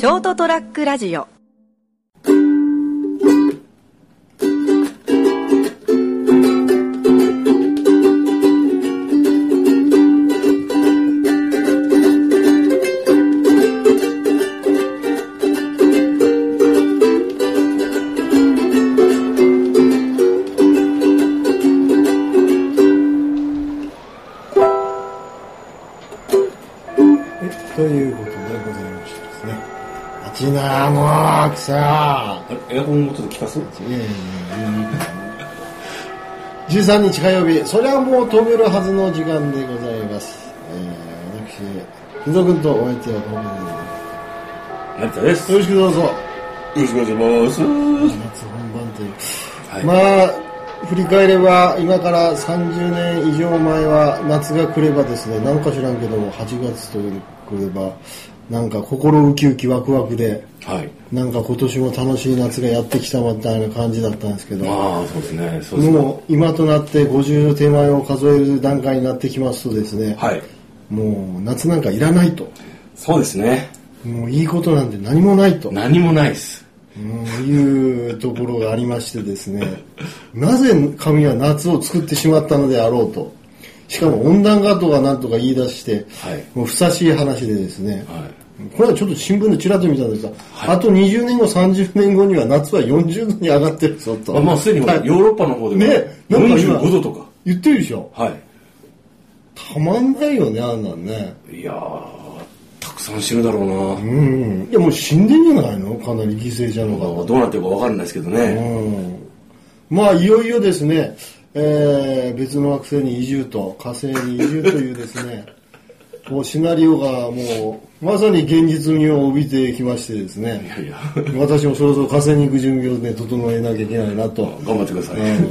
ショートトラックラジオ。ということ？あちなもう、くさエアコンもちょっと効かすいやいやいやいい13日火曜日、そりゃもう飛べるはずの時間でございます。えー、私、木戸君とお相手はこの成田です。よろしくどうぞ。よろしくお願いします。夏本番という。はいまあ、振り返れば、今から30年以上前は、夏が来ればですね、なんか知らんけども、8月と来れば、なんか心ウキウキワクワクで、はい。なんか今年も楽しい夏がやってきたみたいな感じだったんですけど、まあ、そうですね。そうですね。もう今となって50手前を数える段階になってきますとですね、はい。もう夏なんかいらないと。そうですね。もういいことなんて何もないと。何もないです。うんいうところがありましてですね、なぜ神は夏を作ってしまったのであろうと。しかも温暖化とかなんとか言い出して、はいもうふさしい話でですね、はい。これはちょっと新聞でちらっと見たんですが、はいあと20年後、30年後には夏は40度に上がってるぞと。まあ、まあ、すでにはいヨーロッパの方ではねなんか今45度とか。言ってるでしょ？はたまんないよね、あんなんね。い。いやー、たくさん死ぬだろうな。うん。いや、もう死んでんじゃないの？かなり犠牲者のまあ方。どうなってるかわかんないですけどね。うん。まあ、いよいよですね、えー、別の惑星に移住と、火星に移住というですね、もうシナリオがもう、まさに現実味を帯びてきましてですいね、やいや、私もそろそろ火星に行く準備をね、整えなきゃいけないなと。頑張ってください。うん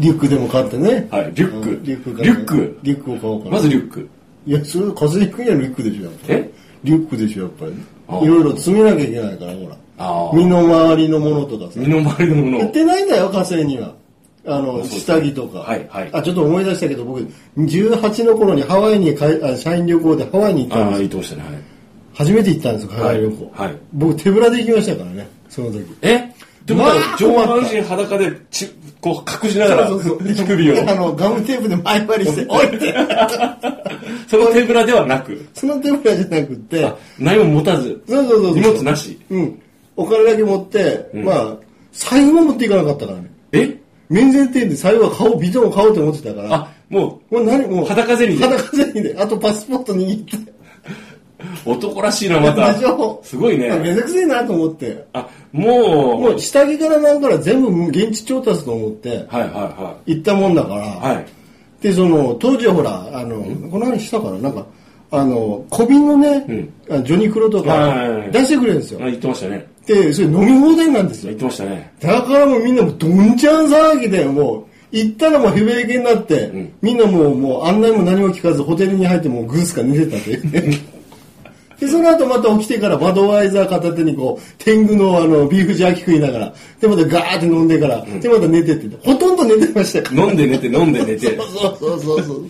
リュックでも買ってね。はいリュックうんリュック買リュックリュックを買おうかな。まずリュック。いや、それ、風邪ひくにはリュックでしょ、やっぱりえ？リュックでしょ、やっぱり。ああいろいろ詰めなきゃいけないから、ほら。身の回りのものとかさ。身の回りのものを。売ってないんだよ、火星には。あの、下着とか。はいはいあ、ちょっと思い出したけど、僕、18の頃にハワイにかいあ、社員旅行でハワイに行ったんああ、ですよ。言ってましたね。はい。初めて行ったんですよ、海外旅行。はいはい僕、手ぶらで行きましたからね、その時。え？ってことはまあ上半身裸でちこう隠しながらそうそうそう乳首を あの、ガムテープで前張りして、おいって。その手ぶらではなくその手ぶらじゃなくって、あ何も持たずそうそうそう。荷物なしうん。お金だけ持って、まあ、財布も持っていかなかったからね。え？免税店で財布は買おう、ビトンを買おうと思ってたから。あももう何もう。裸ゼリーで裸ゼリーで。あとパスポート握って。う男らしいなまたすごいねめんどくせえなと思って。あもうもう下着からなんから全部現地調達と思ってはいはいは行ったもんだから。いはいで、その、当時はほら、あの、この話したから、なんか、あの、小瓶のね、あジョニクロとはいはいはいか出してくれるんですよあ。言ってましたねで、それ飲み放題なんですよ言っ。てましたねだからもうみんなもうどんちゃん騒ぎで、もう、行ったらもうヘベレケになって、んみんなもう、もう案内も何も聞かず、ホテルに入ってもうグースか寝てたというね。で、その後また起きてからバドワイザー片手にこう、天狗のあの、ビーフジャーキ食いながら、で、またガーって飲んでから、で、また寝てって、ほとんど寝てましたから。飲んで寝て飲んで寝て そうそうそうそう。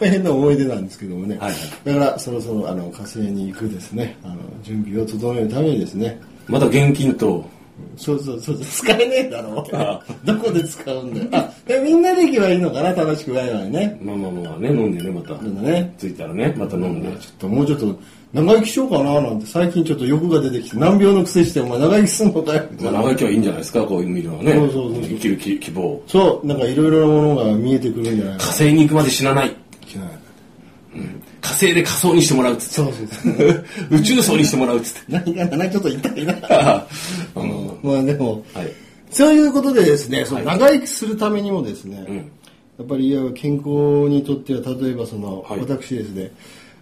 変な思い出なんですけどもね。はいはいだから、そろそろ、あの、火星に行くですね、あの、準備を整えるためにですね、また現金と。そうそうそう、使えねえだろ。あ。どこで使うんだよ。あ、でみんなで行けばいいのかな、楽しくワイワイね。まあまあまあね飲んでねまた。なんだね。着いたらねまた飲んで。ちょっともうちょっと長生きしようかななんて。最近ちょっと欲が出てきて難病の癖してお前長生きすんのかよ。まあ長生きはいいんじゃないですかこういう見るのはね。そうそうそう生きる希希望そうなんかいろいろなものが見えてくるんじゃないか火星に行くまで死なない。な火星で仮想にしてもらうっつって。そうそうそう宇宙層にしてもらうっつって。何かなちょっと痛いな。うん。まあでもはい。そういうことでですねその長生きするためにもですね、ん。やっぱりいや健康にとっては例えばその、はい。私ですね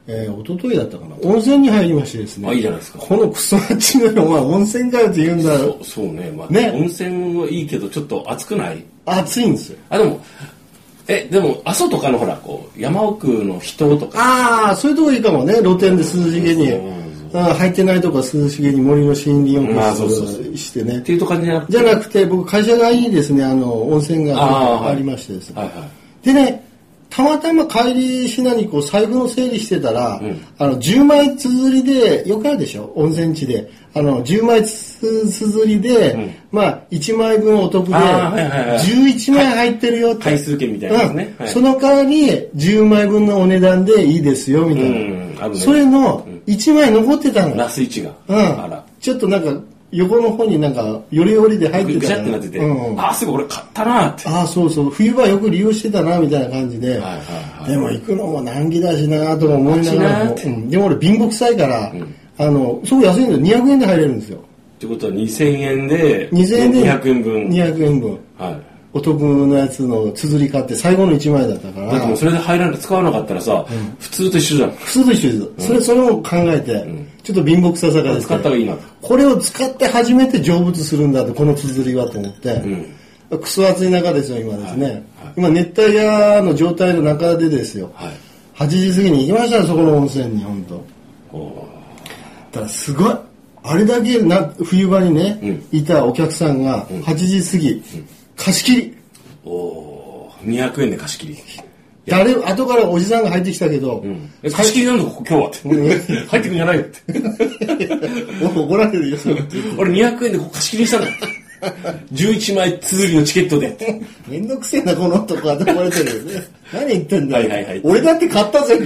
えー、一昨日だったかな。温泉に入りましてですねあいいじゃないですか。このクソマッチのお前温泉かよって言うんだそうそうね,、まあ、ね温泉はいいけどちょっと暑くない暑いんですよあでもえでも阿蘇とかのほらこう山奥の人とか。ああそういうとこいいかもね露天で涼しげに。入ってないとこは涼しげに森の森林浴まあそうそうそう。してね。っていうと感じじゃなくて。じゃなくて僕会社側にですねあの温泉がありましてです。ね、はいはい。でねたまたま帰りしなにこう財布の整理してたら、あの、10枚綴りで、よくあるでしょ温泉地で。あの、10枚つ綴りで、まあ、1枚分お得で、あーはいはいはい11枚入ってるよって。回数券みたいなねはいうんその代わり、10枚分のお値段でいいですよ、みたいな。ねそれの、1枚残ってたの。ラス1が。うん。あら。ちょっとなんか、横の方になんか、よりよりで入ってぐたちゃってなってて、うんあ、すぐ俺買ったなって。ああ、そうそう。冬場よく利用してたな、みたいな感じで。はいはいはいでも行くのも難儀だしな、とか思いながらも。うんでも俺貧乏くさいから、あの、すごい安いんだよ。200円で入れるんですよ。ってことは2000円で、2000円で。200円分。200円分。はい。お得のやつの綴り買って最後の1枚だったからだってもう、それで入らない、使わなかったらさ、普通と一緒じゃん。普通と一緒です。それ、それも考えて、ちょっと貧乏くささがです使った方がいいなと。これを使って初めて成仏するんだと、この綴りはと思って、クソ暑い中ですよ、今ですね。今、熱帯夜の状態の中でですよ。はい。8時過ぎに行きましたよ、そこの温泉に、本当。おだからすごい。あれだけな冬場にね、いたお客さんが8時過ぎ、貸し切り。ーおー200円で貸し切り。誰、後からおじさんが入ってきたけど、え貸し切りなんだ、ここ今日はって。入ってくんじゃないよって。怒られるよ、そ れ俺200円で貸し切りにしたんだ。11枚綴りのチケットで。めんどくせえな、この男はって思われてるよね。何言ってんだよ。はいはいはい俺だって買ったぜ。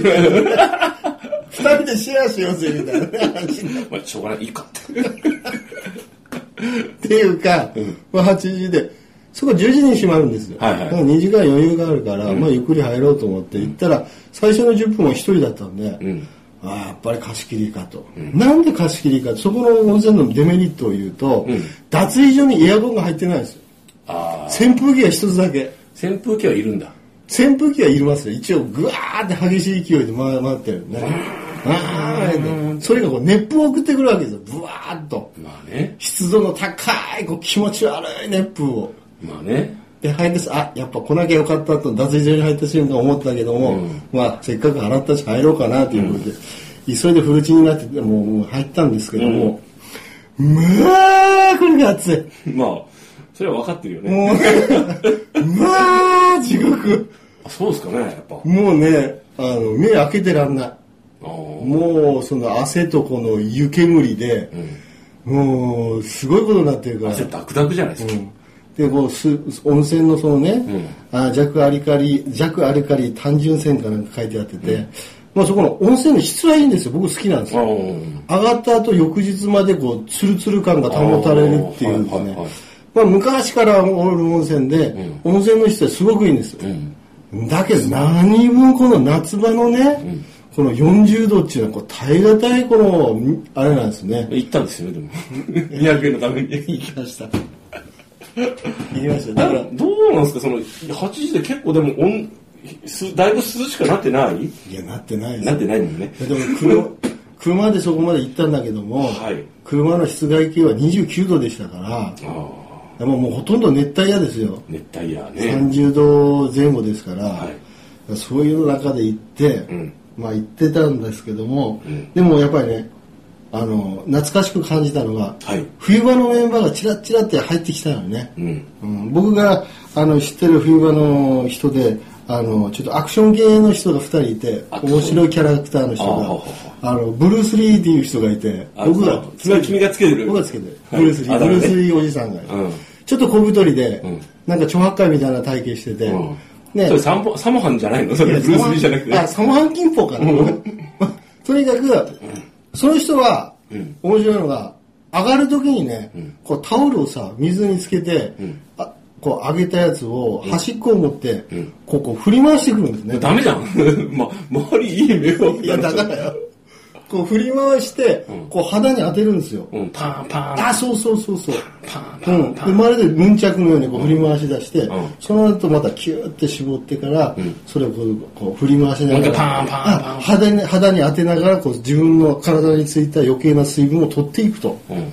二人でシェアしようぜ、みたいな話になるまあ、しょうがない、いいかって。っていうか、まあ8時で、そこ10時に閉まるんですよ。はいはいだから2時間余裕があるから、まあゆっくり入ろうと思って行ったら、最初の10分は一人だったんで、んああ、やっぱり貸し切りかと。なんで貸し切りかそこの温泉のデメリットを言うと、脱衣所にエアコンが入ってないんですよ。ああ、扇風機が一つだけ。扇風機はいるんだ。扇風機はいりますよ。一応、ぐわーって激しい勢いで回回ってるね。あーそれがこう熱風を送ってくるわけですよ。ブワーっと。まあね。湿度の高い、こう気持ち悪い熱風を。まあね。で、入ってさ、あ、やっぱ来なきゃよかったと脱衣所に入った瞬間思ったけども、まあ、せっかく払ったし入ろうかなということで、急いでフルチンになってて、もう入ったんですけども、まあ、これが暑い。まあ、それは分かってるよね。もう、まあ、地獄。あそうですかね、やっぱ。もうね、あの、目開けてらんない。もう、その汗とこの湯煙で、もう、すごいことになってるから。汗ダクダクじゃないですか。で、こう、す温泉のそのね、あ弱アリカリ、弱アルカリ単純泉かなんか書いてあってて、まあそこの温泉の質はいいんですよ。僕好きなんですよ。上がった後翌日までこう、ツルツル感が保たれるっていうんですね。まあ昔からおる温泉で、温泉の質はすごくいいんですよ。だけど何分この夏場のね、この40度っていうのはこう耐え難いこの、あれなんですね。行ったんですよね、でも。200円のために。行きました。行きました。だから、どうなんですか、その、8時で結構でも、温すだいぶ涼しくなってない？いや、なってないですなってないもんね。でも車車でそこまで行ったんだけども、はい車の室外気は29度でしたから、ああ、でももうほとんど熱帯夜ですよ。熱帯夜ね。30度前後ですから、はそういう中で行って、んまあ行ってたんですけども、でもやっぱりね、あの、懐かしく感じたのが、はい。冬場のメンバーがチラッチラって入ってきたのね。うん。うん。僕があの知ってる冬場の人であのちょっとアクション系の人が2人いて面白いキャラクターの人あがあのブルース・リーっていう人がいてあ僕がそう。それは君がつけてる。僕がつけてる。はい。ブルース・リー、ね。ブルース・リーおじさんがうん。ちょっと小太りで、ん。なんか著白海みたいな体型してて、うんねそれサモサモハンじゃないの？それブルース・リーじゃなくて。あ、サモハン金峰かな。とにかく、その人は、面白いのが、上がるときにね、こうタオルをさ、水につけて、あこう上げたやつを端っこを持って、こうこう振り回してくるんですね。ダメじゃん。ま、周りいい目を。いや、だからよ。こう振り回して、こう肌に当てるんですよ。うん、パンパン。あ、そうそうそうそう。パンパうん、ンパン。でまるでヌンチャクのようにこう振り回し出して、ん。その後またキューって絞ってから、それをこうこう振り回しながらパンパンパン。あ肌に肌に当てながらこう自分の体についた余計な水分を取っていくと。うん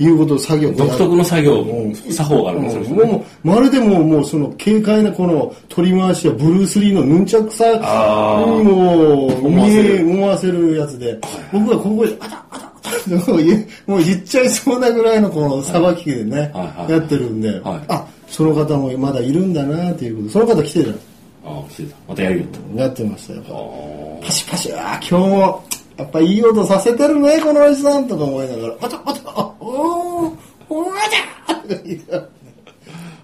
いうことを作業。独る特の作業。うん、作法があるんですよ。もうもうまるでもうもうその軽快なこの取り回しやブルース・リーのヌンチャクさにもう思わせる。思わせるやつで。僕はここであたあたあたもう言もう言っちゃいそうなぐらいのこのさばきでね、やってるんで、はい。あその方もまだいるんだなっていうことその方来てるあああ、来てた。またやるよと。やってましたよ。あパシパシ、あー今日も、やっぱいい音させてるね、このおじさんとか思いながら、あちゃ、あちゃ、あ、おー、おーあちゃとか言いなが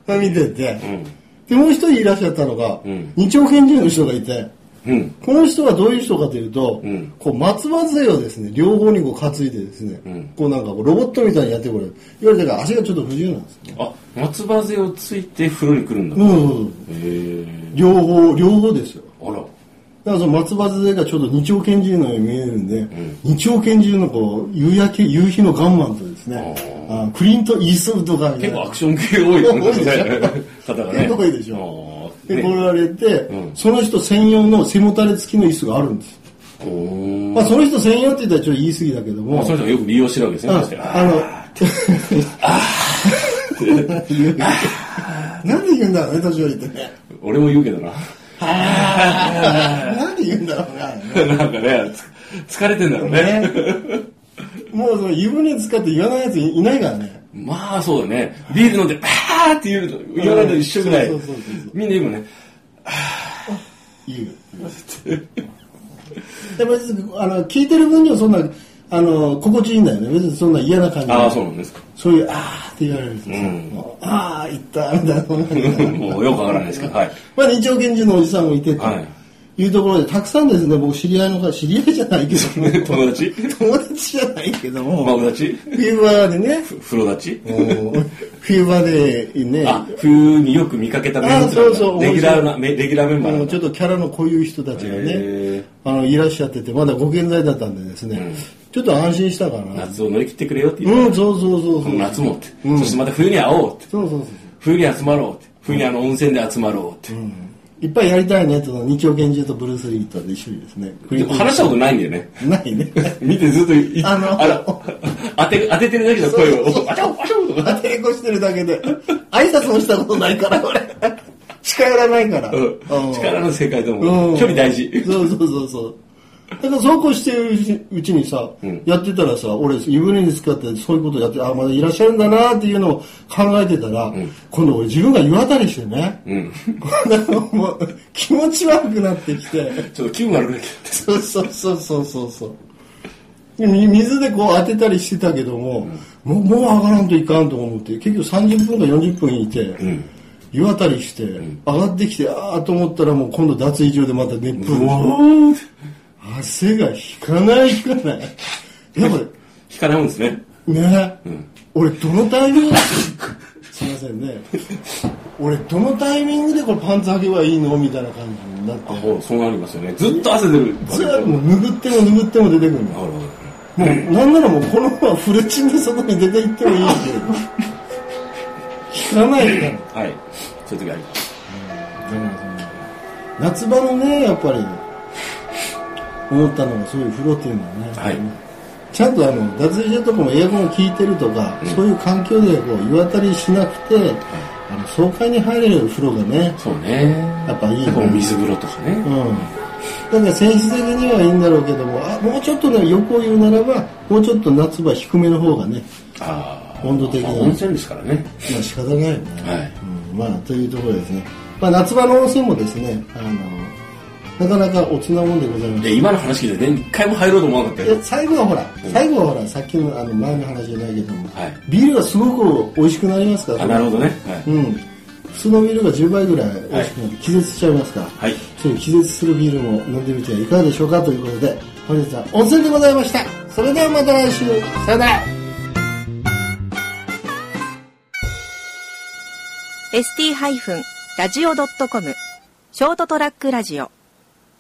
ら見てて、あ。うん。で、もう一人いらっしゃったのが、うん二丁拳銃の人がいて、うん。この人はどういう人かというと、うんこう松葉杖をですね、両方にこう担いでですね、うんこうなんかこうロボットみたいにやってこれ、言われたから足がちょっと不自由なんですね。あ、松葉杖をついて風呂に来るんだ。うんうん。両方、両方ですよ。あら。だからその松葉杖がちょうど二丁拳銃のように見えるんで、二丁拳銃のこう夕焼け夕日のガンマンとですねあクリント・イーストウッドが結構アクション系多いよね。多いでしょ方がね。多いでしょ。ょでね。来られて、うん。その人専用の背もたれ付きの椅子があるんです、まあ、その人専用って言ったらちょっと言い過ぎだけども、まあ、その人がよく利用してるわけですね。あそしてあのなんで言うんだろうね年寄りって。ね俺も言うけどな。なんで言うんだろうねなんかね、つ疲れてんだろうね。ねもうその湯船使って言わないやついないからねまあそうだね。ビール飲んで、あーって言うの言わないと一緒ぐらいそうそうそうそう。みんな言うもんね。言うでも別にあの聞いてる分にはそんなあの心地いいんだよね別にそんな嫌な感じああ、そうなんですか。そういう、あーって言われるとさ、うんもうあー、行った、みたいな もうよくわからないですけど、はい。まあ、二丁拳銃のおじさんもいてとはいいうところで、たくさんですね、僕知り合いの方、知り合いじゃないけども、友達？友達じゃないけども、マブダチフィーバーでね、風呂立ち？もうフィーバーでね、あ、冬によく見かけたメンバーあそうそう。レギュラーな、メレギュラーメンバーちょっとキャラの濃ゆい人たちがねへ、あのいらっしゃってて、まだご健在だったんでですね、ちょっと安心したかな。夏を乗り切ってくれよって言って、うん、そうそうそうそう。夏もって、うん。そしてまた冬に会おうって。そうそうそう。冬に集まろうって。冬にあの温泉で集まろうって。いっぱいやりたいねと、二丁拳銃とブルース・リーと一緒にですね。でも話したことないんだよね。ないね。見てずっとい、あのあら、当て、当ててるだけの声を、あちゃあちゃとか。抵抗してるだけで。挨拶もしたことないから、俺。近寄らないから。うん力の正解でうも、ん距離大事。そうそうそうそう。だからそうこうしてるうちにさ、ん。やってたらさ、俺、湯船に使ってそういうことやって、あ、まだいらっしゃるんだなっていうのを考えてたら、今度俺自分が湯あたりしてね、うん。もう気持ち悪くなってきて、ちょっと気分悪くなってそうそうそうそうそうそう。水でこう当てたりしてたけども、もう、もう上がらんといかんと思って、結局30分か40分いて、ん。湯あたりして、上がってきて、ああと思ったらもう今度脱衣所でまた熱風汗が引かない引かない。やっぱ引かないもんですね。り、ね、俺どのタイミング、すいませんね。俺どのタイミングでこれパンツ履けばいいの？みたいな感じになって。ほうそうなりますよね。ずっと汗出る。ずっともう拭っても拭っても出てくるんだもう、なんならもうこのままフルチンで外に出て行ってもいいけど、引かないから。はい。そういう時あります。夏場のね、やっぱり、思ったのがそういう風呂っていうのはね、はいちゃんとあの、脱衣所とかもエアコンが効いてるとか、そういう環境でこう、湯あたりしなくて、あの、爽快に入れる風呂がね、そうね。やっぱいいやっぱおね。水風呂とかね。うん。だから選手的にはいいんだろうけども、あ、もうちょっとね、横を言うならば、もうちょっと夏場低めの方がね。温度的にまあ温泉ですからね。まあ仕方ないよね。はいうん、まあというところですね。まあ夏場の温泉もですね、あの、なかなかおつなもんでございます。で、今の話聞いて、ね、一回も入ろうと思わなかったよで。最後はほら、最後はほら、さっきのあの前の話じゃないけども、はいビールがすごく美味しくなりますから、あ、なるほどね。はい。うん。普通のビールが10倍ぐらい美味しくなって気絶しちゃいますから、はいそういう気絶するビールも飲んでみてはいかがでしょうかということで、本日は温泉でございました。それではまた来週、さよなら ST-radio.com ショートトラックラジオ